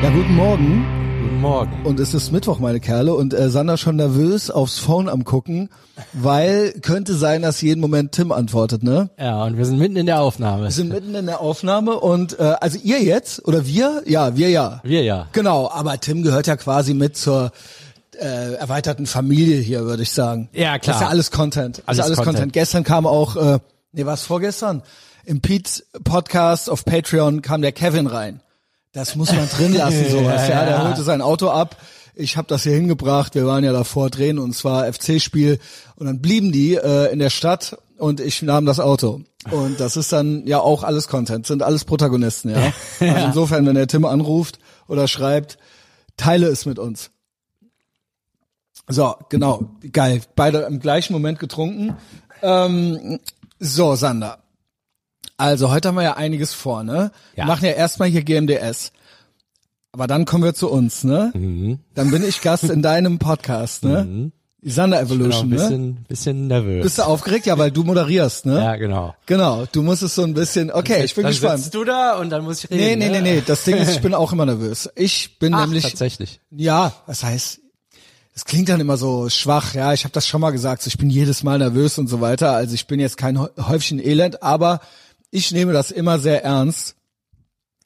Ja, guten Morgen. Guten Morgen. Und es ist Mittwoch, meine Kerle. Und äh, Sander schon nervös aufs Phone am gucken, weil könnte sein, dass jeden Moment Tim antwortet, ne? Ja, und wir sind mitten in der Aufnahme. Wir sind mitten in der Aufnahme und äh, also ihr jetzt oder wir? Ja, wir ja. Wir ja. Genau, aber Tim gehört ja quasi mit zur äh, erweiterten Familie hier, würde ich sagen. Ja, klar. Das ist ja alles Content. Das Alles ist alles Content. Content. Gestern kam auch, äh, nee, was vorgestern? Im Pete Podcast auf Patreon kam der Kevin rein. Das muss man drin lassen, sowas. ja, der holte sein Auto ab. Ich habe das hier hingebracht. Wir waren ja davor drehen und zwar FC-Spiel. Und dann blieben die äh, in der Stadt und ich nahm das Auto. Und das ist dann ja auch alles Content, sind alles Protagonisten, ja. Also insofern, wenn der Tim anruft oder schreibt, teile es mit uns. So, genau, geil. Beide im gleichen Moment getrunken. Ähm, so, Sander. Also, heute haben wir ja einiges vor, ne? Wir Ja. machen ja erstmal hier GMDS. Aber dann kommen wir zu uns, ne? Mhm. Dann bin ich Gast in deinem Podcast, ne? Die Sander Ich bin auch Evolution, ein ne? bisschen, bisschen nervös. Bist du aufgeregt? Ja, weil du moderierst, ne? ja, genau. Genau, du musst es so ein bisschen, okay, ich bin dann gespannt. sitzt du da und dann muss ich reden. Nee, nee, nee, ne? nee, das Ding ist, ich bin auch immer nervös. Ich bin Ach, nämlich, tatsächlich. ja, das heißt, es klingt dann immer so schwach, ja, ich habe das schon mal gesagt, so, ich bin jedes Mal nervös und so weiter, also ich bin jetzt kein Hä- Häufchen Elend, aber ich nehme das immer sehr ernst.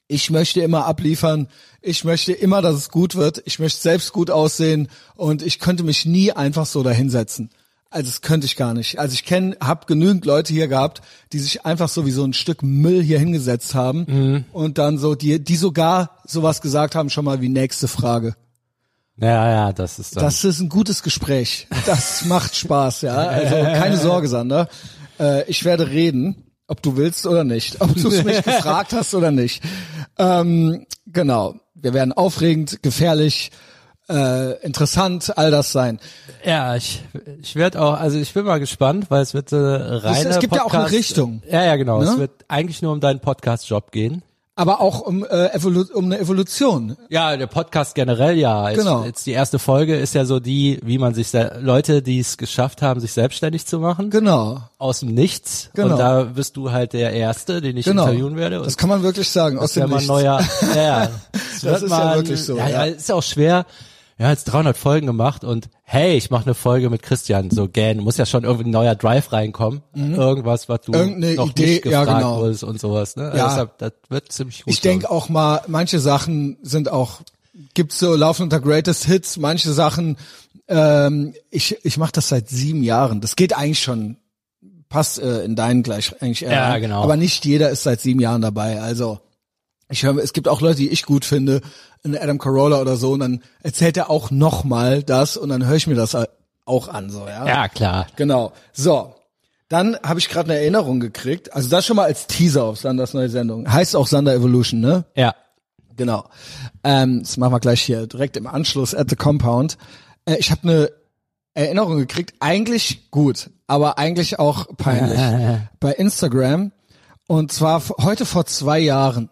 Ich möchte immer abliefern, ich möchte immer, dass es gut wird, ich möchte selbst gut aussehen und ich könnte mich nie einfach so dahinsetzen. Also das könnte ich gar nicht. Also ich kenne, habe genügend Leute hier gehabt, die sich einfach so wie so ein Stück Müll hier hingesetzt haben und dann so die, die sogar sowas gesagt haben schon mal wie nächste Frage. Ja, ja, das ist dann. Das ist ein gutes Gespräch. Das macht Spaß, ja. Also keine Sorge, Sander. Äh, ich werde reden, ob du willst oder nicht. Ob du es mich gefragt hast oder nicht. Ähm, genau. Wir werden aufregend, gefährlich, äh, interessant, all das sein. ja, ich, ich werde auch, also ich bin mal gespannt, weil es wird äh, reine es gibt ja auch eine Podcast- Richtung. Ja, ja, genau. Ne? Es wird eigentlich nur um deinen Podcast-Job gehen. Aber auch um, äh, Evolu um eine Evolution. Ja, der Podcast generell ja. Jetzt, Genau. Jetzt die erste Folge ist ja so die, wie man sich Leute, die es geschafft haben, sich selbstständig zu machen, Genau. aus dem Nichts. Genau. Und da bist du halt der Erste, den ich Genau. interviewen werde. Und Das kann man wirklich sagen. Aus dem Nichts. neuer. Ja, ja. Das, Das ist ja mal ein- wirklich so, Ja, ja. ja, ist auch schwer. Ja, jetzt 300 Folgen gemacht und hey, ich mache eine Folge mit Christian. So, gern, muss ja schon irgendwie ein neuer Drive reinkommen. Irgendwas, was du Mhm. Irgendeine noch Idee, nicht ja, gefragt genau. wurdest und sowas. Ne? Ja. Deshalb, das wird ziemlich gut. Ich denke auch mal, manche Sachen sind auch, gibt's so laufen unter Greatest Hits, manche Sachen, ähm, ich, ich mache das seit sieben Jahren. Das geht eigentlich schon, passt äh, in deinen gleich eigentlich eher Ja, genau. Aber nicht jeder ist seit sieben Jahren dabei. Also ich höre, es gibt auch Leute, die ich gut finde, in Adam Carolla oder so, und dann erzählt er auch nochmal das und dann höre ich mir das auch an, so, ja. Ja, klar. Genau. So. Dann habe ich gerade eine Erinnerung gekriegt. Also das schon mal als Teaser auf Sanders neue Sendung. Heißt auch Sander Evolution, ne? Ja. Genau. Ähm, das machen wir gleich hier direkt im Anschluss at the Compound. Äh, ich habe eine Erinnerung gekriegt, eigentlich gut, aber eigentlich auch peinlich. bei Instagram. Und zwar heute vor zwei Jahren,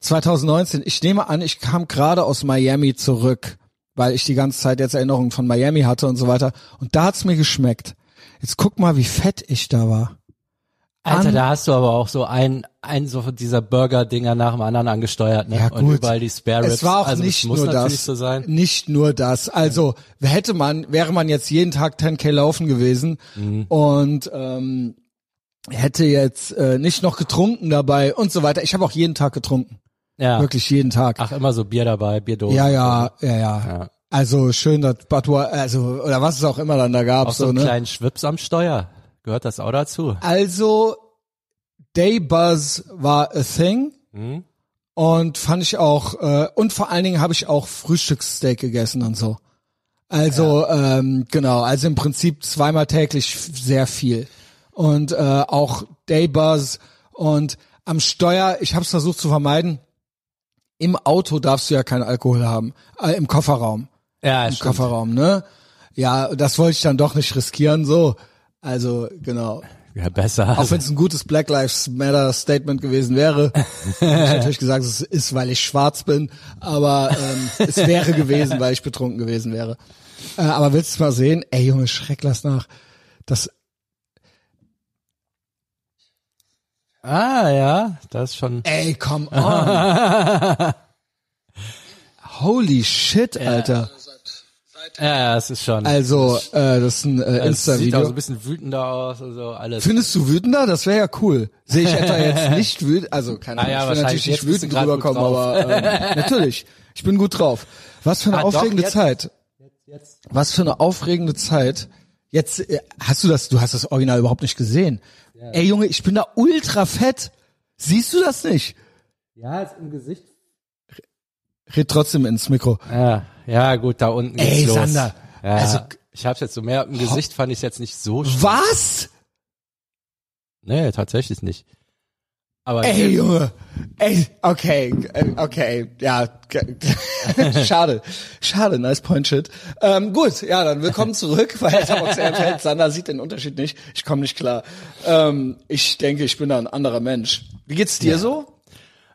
2019. Ich nehme an, ich kam gerade aus Miami zurück, weil ich die ganze Zeit jetzt Erinnerungen von Miami hatte und so weiter. Und da hat's mir geschmeckt. Jetzt guck mal, wie fett ich da war. Alter, An- da hast du aber auch so ein, ein so von dieser Burger-Dinger nach dem anderen angesteuert, ne? Ja, Und gut. überall die Spare Ribs. Es war auch also nicht nur das. so sein. Nicht nur das. Also hätte man, wäre man jetzt jeden Tag 10k laufen gewesen Mhm. und ähm, hätte jetzt äh, nicht noch getrunken dabei und so weiter. Ich habe auch jeden Tag getrunken. Ja. Wirklich jeden Tag. Ach, immer so Bier dabei, Bierdose. ja, ja, ja, ja, Ja. Also schön, dass Batua, also oder was es auch immer dann da gab. Auch so so, einen ne? kleinen Schwips am Steuer. Gehört das auch dazu? Also Daybuzz war a thing. Mhm. Und fand ich auch, äh, und vor allen Dingen habe ich auch Frühstückssteak gegessen und so. Also, ähm, genau, also im Prinzip zweimal täglich sehr viel. Und äh, auch Daybuzz und am Steuer, ich habe es versucht zu vermeiden, im Auto darfst du ja keinen Alkohol haben, äh, im Kofferraum. Ja, Im stimmt. Kofferraum, ne? Ja, das wollte ich dann doch nicht riskieren, so. Also, genau. Ja, besser. Auch wenn es ein gutes Black Lives Matter Statement gewesen wäre. Ich natürlich gesagt, es ist, weil ich schwarz bin, aber ähm, es wäre gewesen, weil ich betrunken gewesen wäre. Äh, aber willst du mal sehen? Ey Junge, schreck lass nach. Das, ah, ja, das ist schon. ey, come on. Holy shit, Alter. Ja, es ist schon. Also, äh, das ist ein äh, es sieht auch so Insta-Video. ein bisschen wütender aus und so alles. Findest du wütender? Das wäre ja cool. Sehe ich etwa jetzt nicht wütend, also keine Ah Ahnung, ja, ich will natürlich nicht jetzt wütend rüberkommen, aber ähm, natürlich, ich bin gut drauf. Was für eine Ah, doch, aufregende jetzt- Zeit. Was für eine aufregende Zeit. Jetzt äh, hast du das, du hast das Original überhaupt nicht gesehen. Ey Junge, ich bin da ultra fett. Siehst du das nicht? ja, ist im Gesicht. Red trotzdem ins Mikro. Ja, ja, gut, da unten geht's Ey, los. Sander, Ja, also- ich hab's jetzt so mehr im Gesicht fand ich jetzt nicht so schlimm. Was? Nee, tatsächlich nicht. Aber Ey, Junge. Ey, okay, okay, ja, schade, schade, nice point shit. Ähm, gut, ja, dann willkommen zurück, weil Tabaks fällt. Sander sieht den Unterschied nicht. Ich komme nicht klar. Ähm, ich denke, ich bin da ein anderer Mensch. Wie geht's dir so?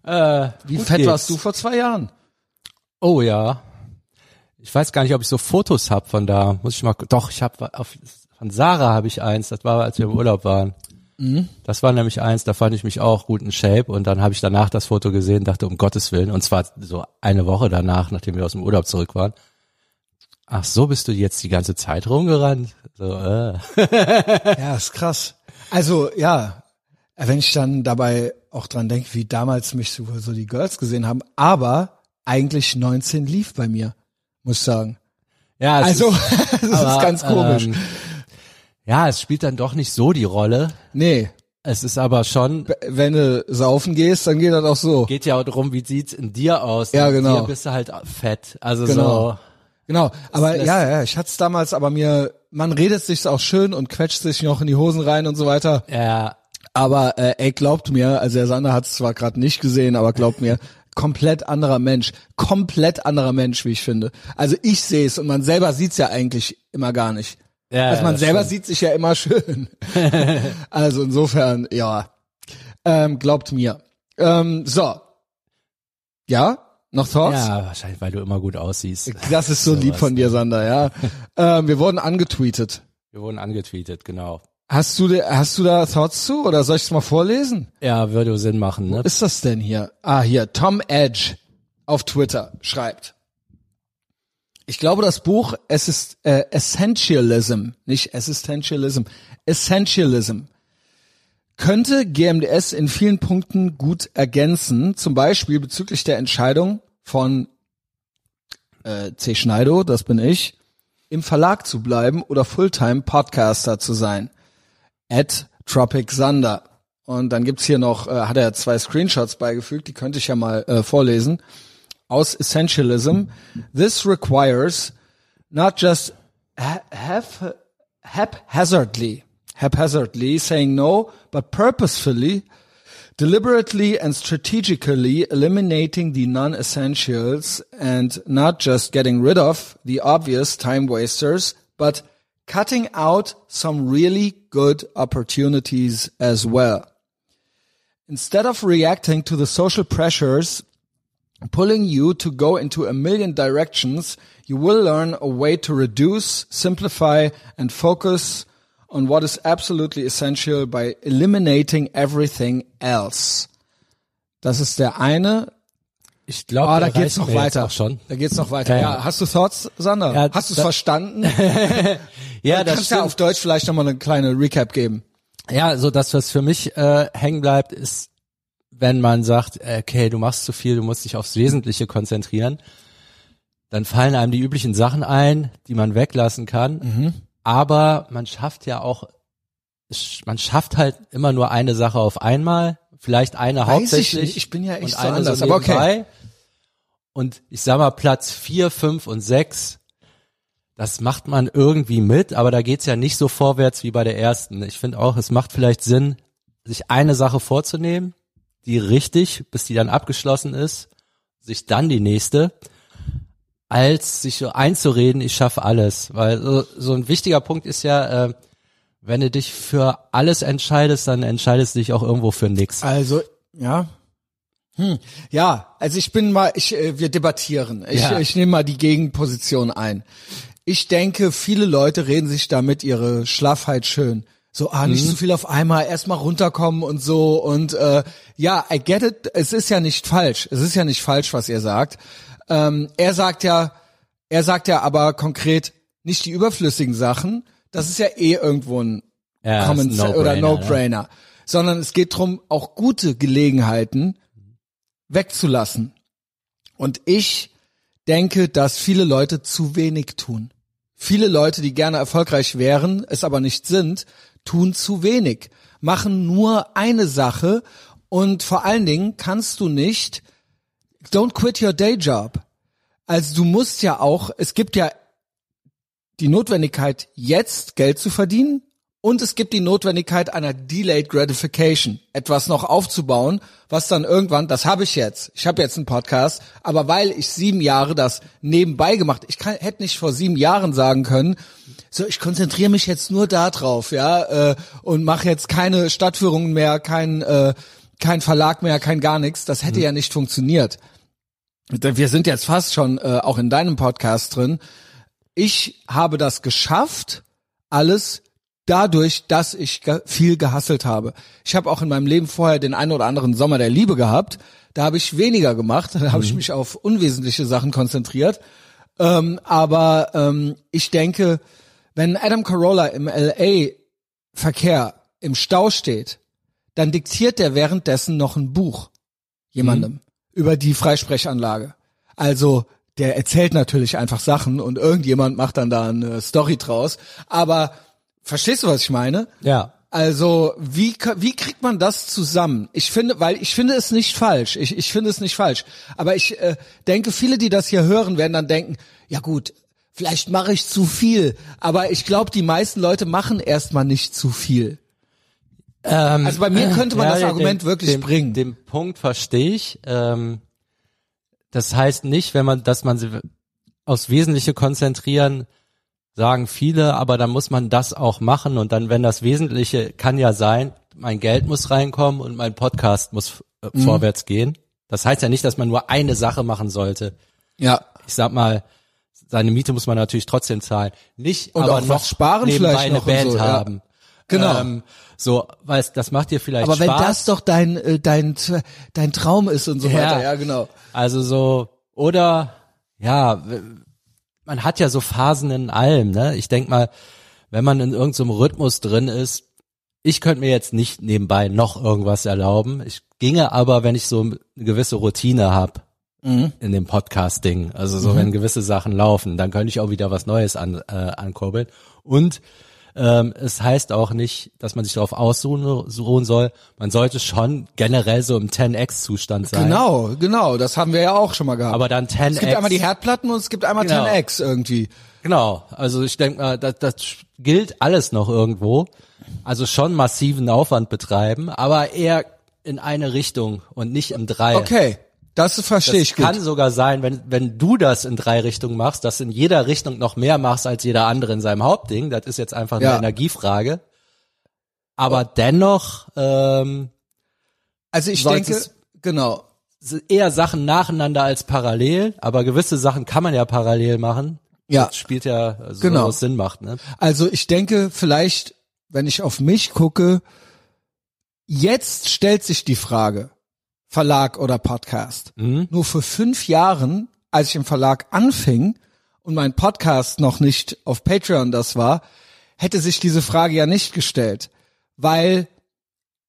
äh, Wie fett geht's. warst du vor zwei Jahren? Oh ja. Ich weiß gar nicht, ob ich so Fotos hab von da. Muss ich mal. Doch, ich habe von Sarah habe ich eins. Das war, als wir im Urlaub waren. Mhm. Das war nämlich eins. Da fand ich mich auch gut in Shape. Und dann habe ich danach das Foto gesehen, dachte um Gottes willen. Und zwar so eine Woche danach, nachdem wir aus dem Urlaub zurück waren. Ach, so bist du jetzt die ganze Zeit rumgerannt. So, äh. Ja, ist krass. Also, ja, wenn ich dann dabei auch dran denke, wie damals mich so, so die Girls gesehen haben, aber eigentlich 19 lief bei mir, muss ich sagen. Ja, Also, ist, das ist aber, ganz komisch. ähm, ja, es spielt dann doch nicht so die Rolle. nee, Es ist aber schon, wenn du saufen gehst, dann geht das auch so. geht ja auch darum, wie sieht's in dir aus. Ja, In genau. Dir bist du halt fett. Also Genau. so. Genau, aber ja, ja, ich hatte es damals, aber mir, man redet sich auch schön und quetscht sich noch in die Hosen rein und so weiter. Ja, Aber äh, ey, glaubt mir, also der Sander hat es zwar gerade nicht gesehen, aber glaubt mir, komplett anderer Mensch, komplett anderer Mensch, wie ich finde. Also ich sehe es und man selber sieht's ja eigentlich immer gar nicht. Ja also man selber stimmt. sieht sich ja immer schön. also insofern, ja, ähm, glaubt mir. Ähm, so, ja, noch Thoughts? Ja, wahrscheinlich, weil du immer gut aussiehst. Das ist so lieb von dir, Sander, ja. ähm, wir wurden angetweetet. Wir wurden angetweetet, genau. Hast du, hast du da Thoughts zu oder soll ich es mal vorlesen? Ja, würde Sinn machen, ne? ist das denn hier? Ah, hier, Tom Edge auf Twitter schreibt. Ich glaube, das Buch, es ist äh, Essentialism, nicht Existentialism, Essentialism, könnte GMDS in vielen Punkten gut ergänzen, zum Beispiel bezüglich der Entscheidung von äh, C. Schneido, das bin ich, im Verlag zu bleiben oder Fulltime Podcaster zu sein. At Tropic Sander. Und dann gibt's hier noch, äh, hat er zwei Screenshots beigefügt, die könnte ich ja mal äh, vorlesen. Aus Essentialism. This requires not just ha hap haphazardly, haphazardly saying no, but purposefully, deliberately and strategically eliminating the non-essentials and not just getting rid of the obvious time wasters, but cutting out some really good opportunities as well. Instead of reacting to the social pressures pulling you to go into a million directions, you will learn a way to reduce, simplify, and focus on what is absolutely essential by eliminating everything else. Das ist der eine. Ich glaube, Ah, da geht's noch weiter. Schon. Da geht's noch weiter. Ja, Ja, ja. hast du Thoughts, Sander? Ja, hast du es verstanden? Ja, du das kannst ja stimmt. auf Deutsch vielleicht nochmal eine kleine Recap geben. Ja, so das, was für mich äh, hängen bleibt, ist, wenn man sagt, okay, du machst zu viel, du musst dich aufs Wesentliche konzentrieren, dann fallen einem die üblichen Sachen ein, die man weglassen kann. Mhm. Aber man schafft ja auch, man schafft halt immer nur eine Sache auf einmal, vielleicht eine Weiß ich hauptsächlich. nicht, ich bin ja echt und so eine anders, so aber okay. Und ich sag mal, Platz vier, fünf und sechs, das macht man irgendwie mit, aber da geht's ja nicht so vorwärts wie bei der ersten. Ich finde auch, es macht vielleicht Sinn, sich eine Sache vorzunehmen, die richtig, bis die dann abgeschlossen ist, sich dann die nächste, als sich so einzureden, ich schaffe alles. Weil so, so ein wichtiger Punkt ist ja, äh, wenn du dich für alles entscheidest, dann entscheidest du dich auch irgendwo für nix. Also, ja. Hm. Ja, also ich bin mal, ich, äh, wir debattieren. Ich, Ja. ich nehme mal die Gegenposition ein. Ich denke, viele Leute reden sich damit ihre Schlaffheit schön. So, ah, nicht so viel auf einmal, erstmal runterkommen und so. Und äh, ja, I get it, es ist ja nicht falsch. Es ist ja nicht falsch, was ihr sagt. Ähm, er sagt ja, er sagt ja aber konkret nicht die überflüssigen Sachen. Das ist ja eh irgendwo ein Ja, Common Sense oder No-Brainer, No-Brainer, sondern es geht drum, auch gute Gelegenheiten wegzulassen. Und ich denke, dass viele Leute zu wenig tun. Viele Leute, die gerne erfolgreich wären, es aber nicht sind, tun zu wenig, machen nur eine Sache und vor allen Dingen kannst du nicht, don't quit your day job. Also du musst ja auch, es gibt ja die Notwendigkeit, jetzt Geld zu verdienen und es gibt die Notwendigkeit einer Delayed Gratification, etwas noch aufzubauen, was dann irgendwann, das habe ich jetzt, ich habe jetzt einen Podcast, aber weil ich sieben Jahre das nebenbei gemacht, ich kann, hätte nicht vor sieben Jahren sagen können, so ich konzentriere mich jetzt nur da drauf, ja, äh, und mache jetzt keine Stadtführungen mehr, kein, äh, kein Verlag mehr, kein gar nichts, das hätte ja nicht funktioniert. Wir sind jetzt fast schon äh, auch in deinem Podcast drin. Ich habe das geschafft, alles dadurch, dass ich viel gehasselt habe. Ich habe auch in meinem Leben vorher den einen oder anderen Sommer der Liebe gehabt. Da habe ich weniger gemacht. Da habe ich mich auf unwesentliche Sachen konzentriert. Ähm, aber ähm, ich denke, wenn Adam Carolla im LA-Verkehr im Stau steht, dann diktiert der währenddessen noch ein Buch jemandem über die Freisprechanlage. Also der erzählt natürlich einfach Sachen und irgendjemand macht dann da eine Story draus. Aber verstehst du, was ich meine? Ja. Also wie wie kriegt man das zusammen? Ich finde, weil ich finde es nicht falsch. Ich, ich finde es nicht falsch. Aber ich äh, denke, viele, die das hier hören, werden dann denken: Ja gut, vielleicht mache ich zu viel. Aber ich glaube, die meisten Leute machen erstmal nicht zu viel. Ähm, Also bei mir könnte man ja, das Argument den, wirklich den, bringen. Den Punkt verstehe ich. Ähm, das heißt nicht, wenn man, dass man sie aufs Wesentliche konzentrieren, sagen viele, aber dann muss man das auch machen und dann, wenn das Wesentliche kann ja sein, mein Geld muss reinkommen und mein Podcast muss äh, Mhm. vorwärts gehen. Das heißt ja nicht, dass man nur eine Sache machen sollte. Ja. Ich sag mal, seine Miete muss man natürlich trotzdem zahlen. Nicht Und aber auch noch sparen nebenbei vielleicht eine noch und Band so, ja. haben. Genau. Ähm, so, weil es- das macht dir vielleicht Aber wenn Spaß. das doch dein äh, dein dein Traum ist und so Ja. weiter, ja genau. Also so, oder ja, man hat ja so Phasen in allem, ne? Ich denk mal, wenn man in irgendeinem Rhythmus drin ist, ich könnte mir jetzt nicht nebenbei noch irgendwas erlauben. Ich ginge aber, wenn ich so eine gewisse Routine habe in dem Podcasting, also so wenn gewisse Sachen laufen, dann könnte ich auch wieder was Neues an, äh, ankurbeln. Und ähm, es heißt auch nicht, dass man sich darauf ausruhen ruhen soll. Man sollte schon generell so im 10x-Zustand sein. Genau, genau, das haben wir ja auch schon mal gehabt. Aber dann 10x. es gibt einmal die Herdplatten und es gibt einmal Genau. 10x irgendwie. Genau, also ich denke mal, das, das gilt alles noch irgendwo. Also schon massiven Aufwand betreiben, aber eher in eine Richtung und nicht im Drei. Okay, das verstehe ich gut. kann sogar sein, wenn, wenn du das in drei Richtungen machst, dass du in jeder Richtung noch mehr machst als jeder andere in seinem Hauptding. Das ist jetzt einfach eine Ja. Energiefrage. Aber dennoch ähm, Also ich denke, genau. eher Sachen nacheinander als parallel, aber gewisse Sachen kann man ja parallel machen. Ja. Das spielt ja so Genau. was Sinn macht, ne? Also ich denke, vielleicht, wenn ich auf mich gucke, jetzt stellt sich die Frage, Verlag oder Podcast. Mhm. Nur vor fünf Jahren, als ich im Verlag anfing und mein Podcast noch nicht auf Patreon das war, hätte sich diese Frage ja nicht gestellt, weil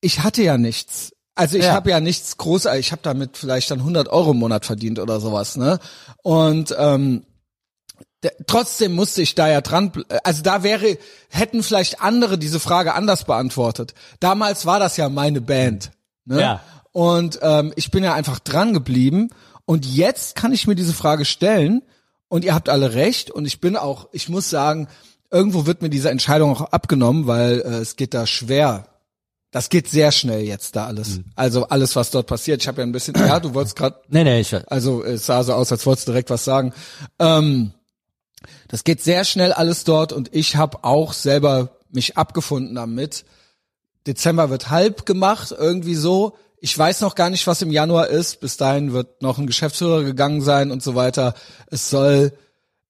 ich hatte ja nichts. Also ich Ja. habe ja nichts groß, ich habe damit vielleicht dann 100 Euro im Monat verdient oder sowas, ne? Und ähm, trotzdem musste ich da ja dran, also da wäre, hätten vielleicht andere diese Frage anders beantwortet. Damals war das ja meine Band. Ne? Ja. Und ähm, ich bin ja einfach dran geblieben. Und jetzt kann ich mir diese Frage stellen. Und ihr habt alle recht. Und ich bin auch, ich muss sagen, irgendwo wird mir diese Entscheidung auch abgenommen, weil äh, es geht da schwer. Das geht sehr schnell jetzt da alles. Also alles, was dort passiert. Ich habe ja ein bisschen, ja, du wolltest gerade Nee, nee, ich, also es sah so aus, als wolltest du direkt was sagen. Ähm, das geht sehr schnell alles dort und ich habe auch selber mich abgefunden damit. Dezember wird halb gemacht, irgendwie so. Ich weiß noch gar nicht, was im Januar ist. Bis dahin wird noch ein Geschäftsführer gegangen sein und so weiter. Es soll,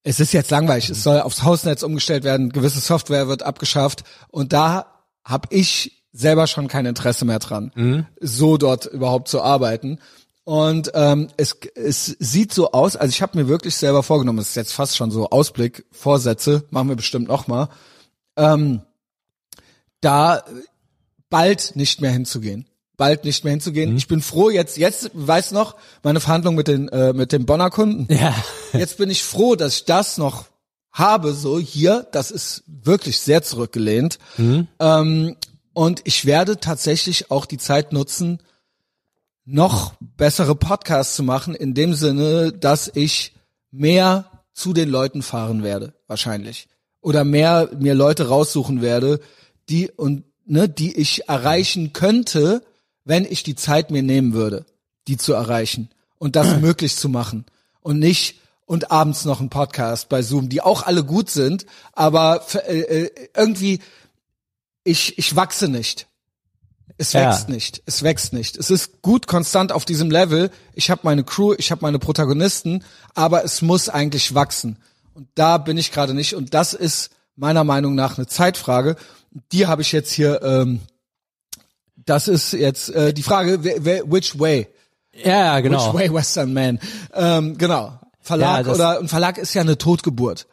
es ist jetzt langweilig. Es soll aufs Hausnetz umgestellt werden. Gewisse Software wird abgeschafft und da habe ich selber schon kein Interesse mehr dran, so dort überhaupt zu arbeiten. Und ähm, es, es sieht so aus, also ich habe mir wirklich selber vorgenommen, das ist jetzt fast schon so Ausblick, Vorsätze, machen wir bestimmt noch mal, ähm, da bald nicht mehr hinzugehen. Bald nicht mehr hinzugehen. Mhm. Ich bin froh, jetzt, jetzt, weiß noch, meine Verhandlung mit den, äh, mit den Bonner Kunden. Ja. Jetzt bin ich froh, dass ich das noch habe, so hier, das ist wirklich sehr zurückgelehnt. Ähm, und ich werde tatsächlich auch die Zeit nutzen, noch bessere Podcasts zu machen, in dem Sinne, dass ich mehr zu den Leuten fahren werde, wahrscheinlich. Oder mehr mir Leute raussuchen werde, die und ne, die ich erreichen könnte, wenn ich die Zeit mir nehmen würde, die zu erreichen und das möglich zu machen und nicht und abends noch ein Podcast bei Zoom, die auch alle gut sind, aber äh, äh, irgendwie ich ich wachse nicht. Es Ja. wächst nicht. Es wächst nicht. Es ist gut konstant auf diesem Level. Ich habe meine Crew, ich habe meine Protagonisten, aber es muss eigentlich wachsen. Und da bin ich gerade nicht. Und das ist meiner Meinung nach eine Zeitfrage. Die habe ich jetzt hier. Ähm, das ist jetzt äh, die Frage, which way? Ja, genau. Which way Western Man? Ähm, genau. Verlag Ja, oder ein Verlag ist ja eine Totgeburt.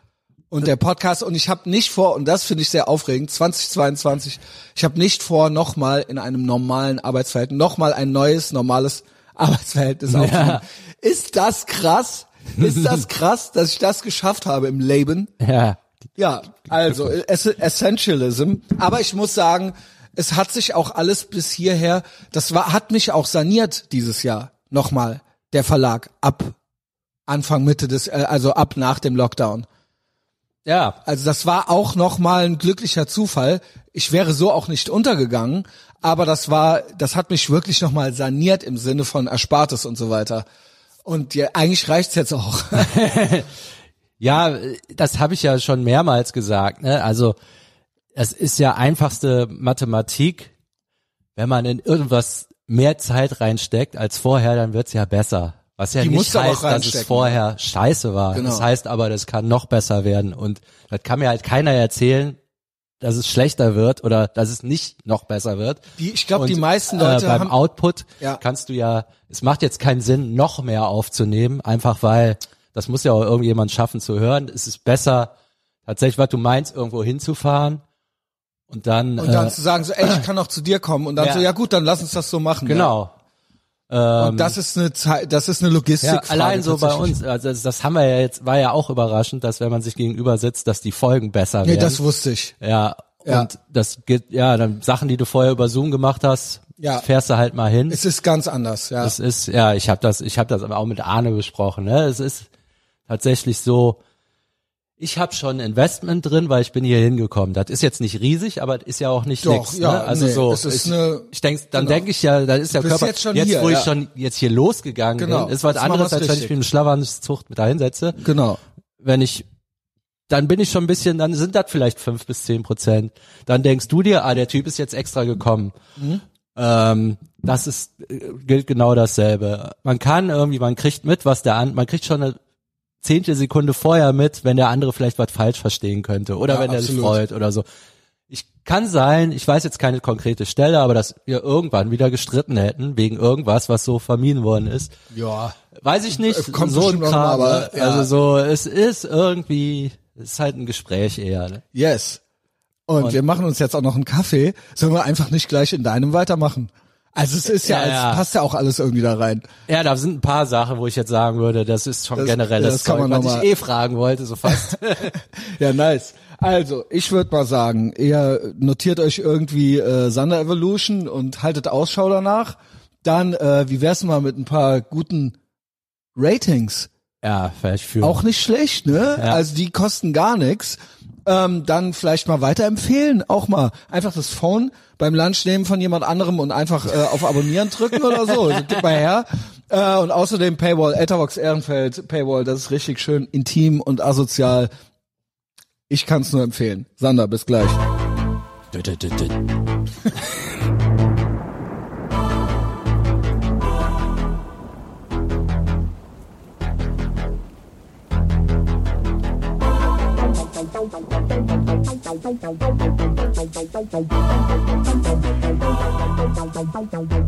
Und der Podcast, und ich habe nicht vor, und das finde ich sehr aufregend, 2022, ich habe nicht vor, nochmal in einem normalen Arbeitsverhältnis, nochmal ein neues, normales Arbeitsverhältnis aufzunehmen. Ist das krass? Ist das krass, dass ich das geschafft habe im Leben? Ja. Ja, also es Essentialism. Aber ich muss sagen, es hat sich auch alles bis hierher, das war, hat mich auch saniert dieses Jahr. Nochmal, der Verlag ab Anfang, Mitte des, äh, also ab nach dem Lockdown. Ja. Also das war auch nochmal ein glücklicher Zufall. Ich wäre so auch nicht untergegangen, aber das war, das hat mich wirklich nochmal saniert im Sinne von Erspartes und so weiter. Und ja, eigentlich reicht's jetzt auch. Ja, das habe ich ja schon mehrmals gesagt. Ne? Also es ist ja einfachste Mathematik. Wenn man in irgendwas mehr Zeit reinsteckt als vorher, dann wird's ja besser. Was ja Die nicht heißt, dass es vorher scheiße war. Genau. Das heißt aber, das kann noch besser werden. Und das kann mir halt keiner erzählen, dass es schlechter wird oder dass es nicht noch besser wird. Die, ich glaube, die meisten Leute äh, beim haben, Output Ja. kannst du ja, es macht jetzt keinen Sinn, noch mehr aufzunehmen, einfach weil das muss ja auch irgendjemand schaffen zu hören. Es ist besser, tatsächlich, was du meinst, irgendwo hinzufahren und dann, und dann äh, zu sagen so, ey, ich kann auch zu dir kommen und dann Ja. so, ja gut, dann lass uns das so machen. genau. Ja. Und das ist eine Zeit, das ist eine Logistik. Ja, allein so bei uns, also das, haben wir ja jetzt, war ja auch überraschend, dass wenn man sich gegenüber sitzt, dass die Folgen besser Nee, werden. das wusste ich. ja, Ja. und das geht, ja, dann Sachen, die du vorher über Zoom gemacht hast, Ja. fährst du halt mal hin. Es ist ganz anders, ja. Es ist, ja, ich habe das, ich habe das aber auch mit Arne besprochen. Ne? Es ist tatsächlich so, ich habe schon ein Investment drin, weil ich bin hier hingekommen. Das ist jetzt nicht riesig, aber das ist ja auch nicht Doch, nix. ja, ne? Also nee, so, ich, eine- ich denk, dann genau. denke ich ja, da ist der Körper jetzt schon jetzt hier, wo ich ja. schon jetzt hier losgegangen Genau, bin, ist was jetzt anderes, als wenn ich richtig. mich mit Schlafanzucht mit dahinsetze. genau. Wenn ich dann bin ich schon ein bisschen, dann sind das vielleicht fünf bis zehn Prozent. Dann denkst du dir, ah, der Typ ist jetzt extra gekommen. Mhm. Ähm, das ist äh, gilt genau dasselbe. Man kann irgendwie, man kriegt mit, was der an, man kriegt schon eine zehnte Sekunde vorher mit, wenn der andere vielleicht was falsch verstehen könnte oder Ja, wenn er sich freut oder so. Ich kann sein, ich weiß jetzt keine konkrete Stelle, aber dass wir irgendwann wieder gestritten hätten wegen irgendwas, was so vermieden worden ist. Ja. Weiß ich nicht, kommt so ein Kram, aber aber, ja. also so, es ist irgendwie, es ist halt ein Gespräch eher. Ne? Yes. Und, Und- wir machen uns jetzt auch noch einen Kaffee. Sollen wir einfach nicht gleich in deinem weitermachen? Also es ist ja, Ja, ja. es passt ja auch alles irgendwie da rein. Ja, da sind ein paar Sachen, wo ich jetzt sagen würde, das ist schon Das- generelles das kann Zeug, man was ich eh fragen wollte, so fast. Ja, nice. Also, ich würde mal sagen, ihr notiert euch irgendwie äh, Thunder Evolution und haltet Ausschau danach. Dann, äh, wie wär's mal mit ein paar guten Ratings? ja, vielleicht für. Auch nicht schlecht, ne? Ja. Also die kosten gar nichts. Ähm, dann vielleicht mal weiterempfehlen, auch mal einfach das Phone beim Lunch nehmen von jemand anderem und einfach äh, auf Abonnieren drücken oder so. Also, gib mal her. Äh, und außerdem Paywall, Etherbox Ehrenfeld, Paywall, das ist richtig schön intim und asozial. Ich kann es nur empfehlen. Sander, bis gleich. Thank you.